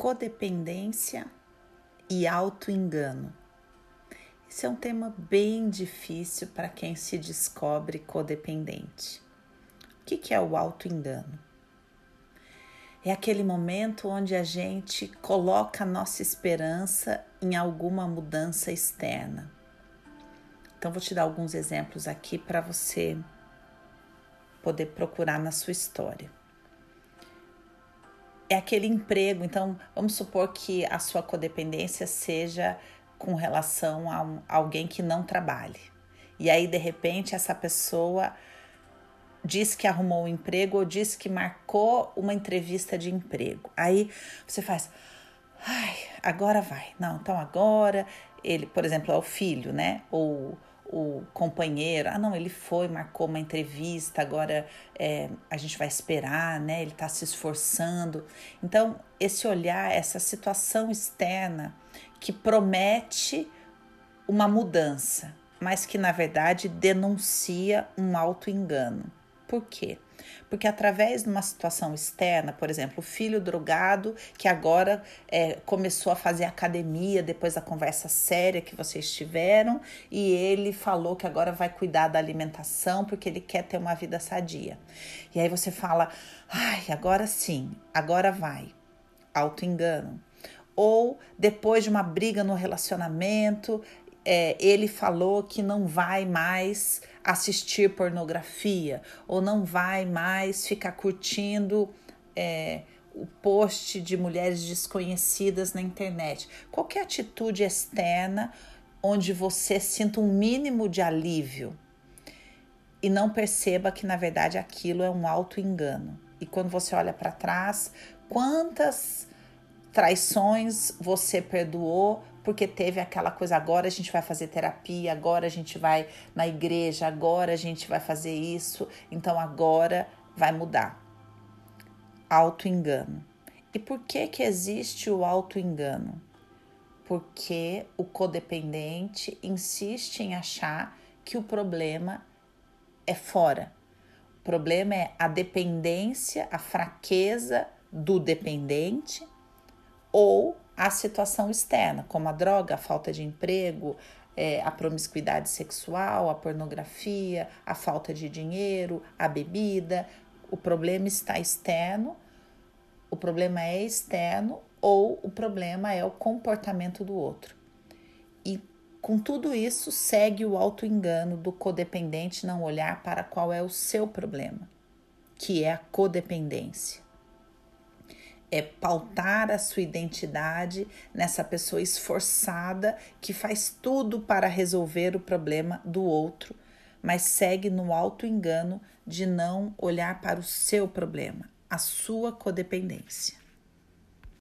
codependência e autoengano. Esse é um tema bem difícil para quem se descobre codependente. O que é o autoengano? É aquele momento onde a gente coloca a nossa esperança em alguma mudança externa. Então, vou te dar alguns exemplos aqui para você poder procurar na sua história. É aquele emprego, então vamos supor que a sua codependência seja com relação a um, alguém que não trabalhe. E aí, de repente, essa pessoa diz que arrumou um emprego ou diz que marcou uma entrevista de emprego. Aí você faz, ai, agora vai. Não, então agora ele, por exemplo, é o filho, né? Ou o companheiro, ah, não, ele foi, marcou uma entrevista, agora é, a gente vai esperar, né? Ele está se esforçando. Então, esse olhar, essa situação externa que promete uma mudança, mas que na verdade denuncia um auto-engano. Por quê? Porque através de uma situação externa, por exemplo, o filho drogado que agora é, começou a fazer academia depois da conversa séria que vocês tiveram e ele falou que agora vai cuidar da alimentação porque ele quer ter uma vida sadia. E aí você fala, ai, agora sim, agora vai. Auto-engano. Ou depois de uma briga no relacionamento, é, ele falou que não vai mais assistir pornografia ou não vai mais ficar curtindo é, o post de mulheres desconhecidas na internet. Qualquer atitude externa onde você sinta um mínimo de alívio e não perceba que na verdade aquilo é um auto-engano. E quando você olha para trás, quantas traições você perdoou porque teve aquela coisa, agora a gente vai fazer terapia, agora a gente vai na igreja, agora a gente vai fazer isso, então agora vai mudar. Auto-engano. E por que que existe o auto-engano? Porque o codependente insiste em achar que o problema é fora. O problema é a dependência, a fraqueza do dependente ou a situação externa, como a droga, a falta de emprego, é, a promiscuidade sexual, a pornografia, a falta de dinheiro, a bebida. O problema está externo, o problema é externo ou o problema é o comportamento do outro. E com tudo isso, segue o auto-engano do codependente não olhar para qual é o seu problema, que é a codependência é pautar a sua identidade nessa pessoa esforçada que faz tudo para resolver o problema do outro, mas segue no alto engano de não olhar para o seu problema, a sua codependência.